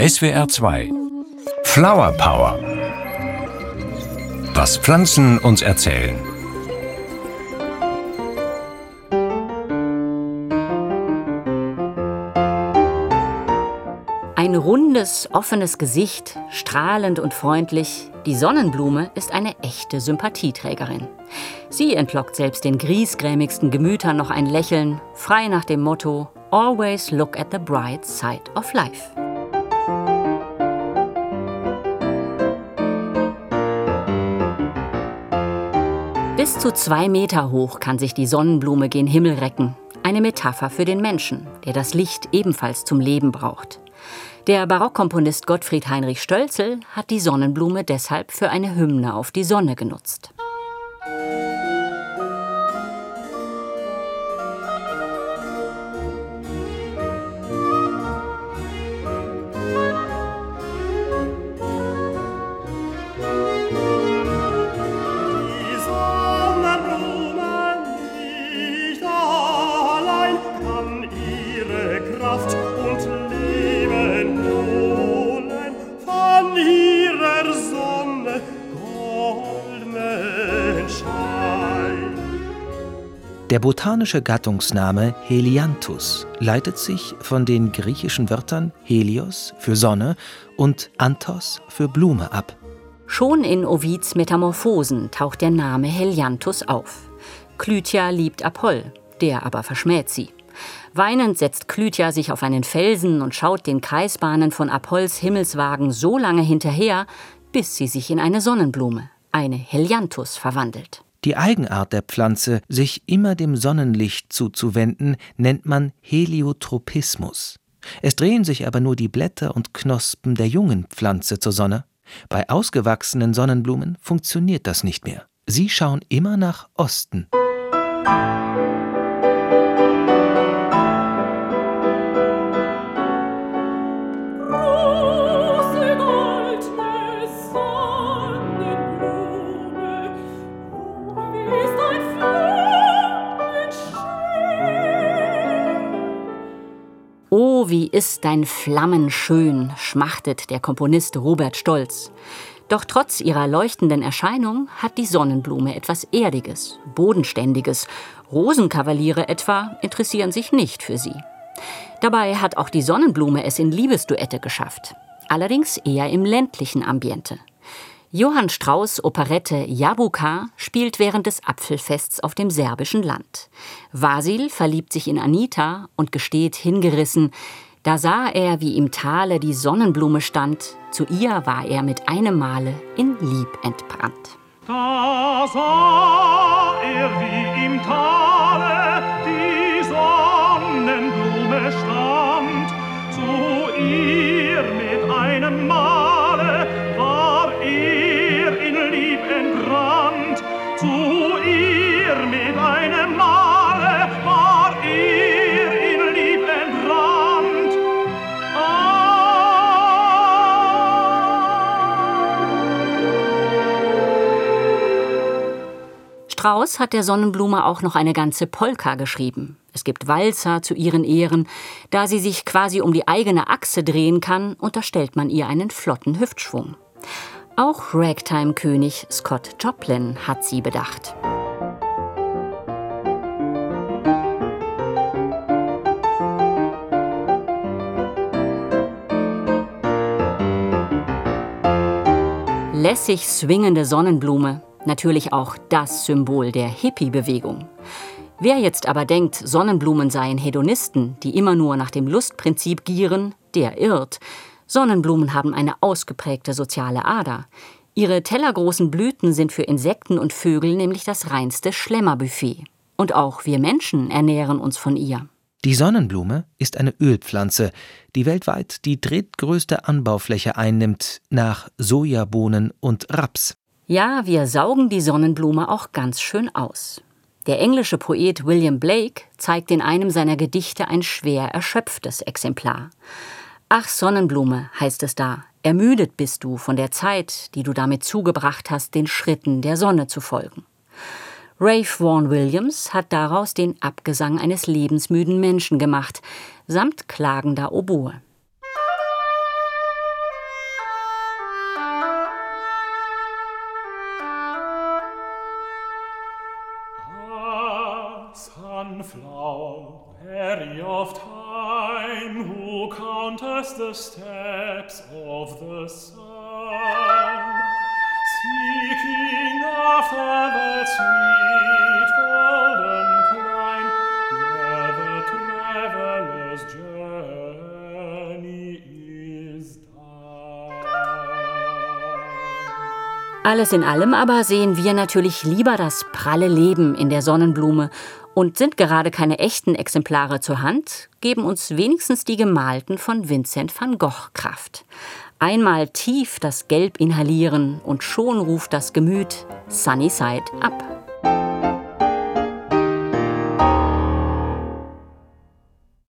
SWR 2 Flower Power Was Pflanzen uns erzählen. Ein rundes, offenes Gesicht, strahlend und freundlich. Die Sonnenblume ist eine echte Sympathieträgerin. Sie entlockt selbst den griesgrämigsten Gemütern noch ein Lächeln, frei nach dem Motto Always look at the bright side of life. Bis zu zwei Meter hoch kann sich die Sonnenblume gen Himmel recken. Eine Metapher für den Menschen, der das Licht ebenfalls zum Leben braucht. Der Barockkomponist Gottfried Heinrich Stölzel hat die Sonnenblume deshalb für eine Hymne auf die Sonne genutzt. Der botanische Gattungsname Helianthus leitet sich von den griechischen Wörtern Helios für Sonne und Anthos für Blume ab. Schon in Ovids Metamorphosen taucht der Name Helianthus auf. Klytia liebt Apoll, der aber verschmäht sie. Weinend setzt Klytia sich auf einen Felsen und schaut den Kreisbahnen von Apolls Himmelswagen so lange hinterher, bis sie sich in eine Sonnenblume, eine Helianthus, verwandelt. Die Eigenart der Pflanze, sich immer dem Sonnenlicht zuzuwenden, nennt man Heliotropismus. Es drehen sich aber nur die Blätter und Knospen der jungen Pflanze zur Sonne. Bei ausgewachsenen Sonnenblumen funktioniert das nicht mehr. Sie schauen immer nach Osten. Wie ist dein Flammen schön, schmachtet der Komponist Robert Stolz. Doch trotz ihrer leuchtenden Erscheinung hat die Sonnenblume etwas Erdiges, Bodenständiges. Rosenkavaliere etwa interessieren sich nicht für sie. Dabei hat auch die Sonnenblume es in Liebesduette geschafft. Allerdings eher im ländlichen Ambiente. Johann Strauss Operette Jabuka spielt während des Apfelfests auf dem serbischen Land. Vasil verliebt sich in Anita und gesteht hingerissen, da sah er, wie im Tale die Sonnenblume stand, zu ihr war er mit einem Male in Lieb entbrannt. Da sah er, wie im Tale Strauss hat der Sonnenblume auch noch eine ganze Polka geschrieben. Es gibt Walzer zu ihren Ehren. Da sie sich quasi um die eigene Achse drehen kann, unterstellt man ihr einen flotten Hüftschwung. Auch Ragtime-König Scott Joplin hat sie bedacht. Lässig swingende Sonnenblume, natürlich auch das Symbol der Hippie-Bewegung. Wer jetzt aber denkt, Sonnenblumen seien Hedonisten, die immer nur nach dem Lustprinzip gieren, der irrt. Sonnenblumen haben eine ausgeprägte soziale Ader. Ihre tellergroßen Blüten sind für Insekten und Vögel nämlich das reinste Schlemmerbuffet. Und auch wir Menschen ernähren uns von ihr. Die Sonnenblume ist eine Ölpflanze, die weltweit die drittgrößte Anbaufläche einnimmt, nach Sojabohnen und Raps. Ja, wir saugen die Sonnenblume auch ganz schön aus. Der englische Poet William Blake zeigt in einem seiner Gedichte ein schwer erschöpftes Exemplar. Ach Sonnenblume, heißt es da, ermüdet bist du von der Zeit, die du damit zugebracht hast, den Schritten der Sonne zu folgen. Rafe Vaughan Williams hat daraus den Abgesang eines lebensmüden Menschen gemacht, samt klagender Oboe. Jungfrau, very of time, who countest the steps of the sun, seeking after the sweet golden clime, where the traveler's journey is done. Alles in allem aber sehen wir natürlich lieber das pralle Leben in der Sonnenblume und sind gerade keine echten Exemplare zur Hand, geben uns wenigstens die gemalten von Vincent van Gogh Kraft. Einmal tief das Gelb inhalieren und schon ruft das Gemüt Sunny Side up.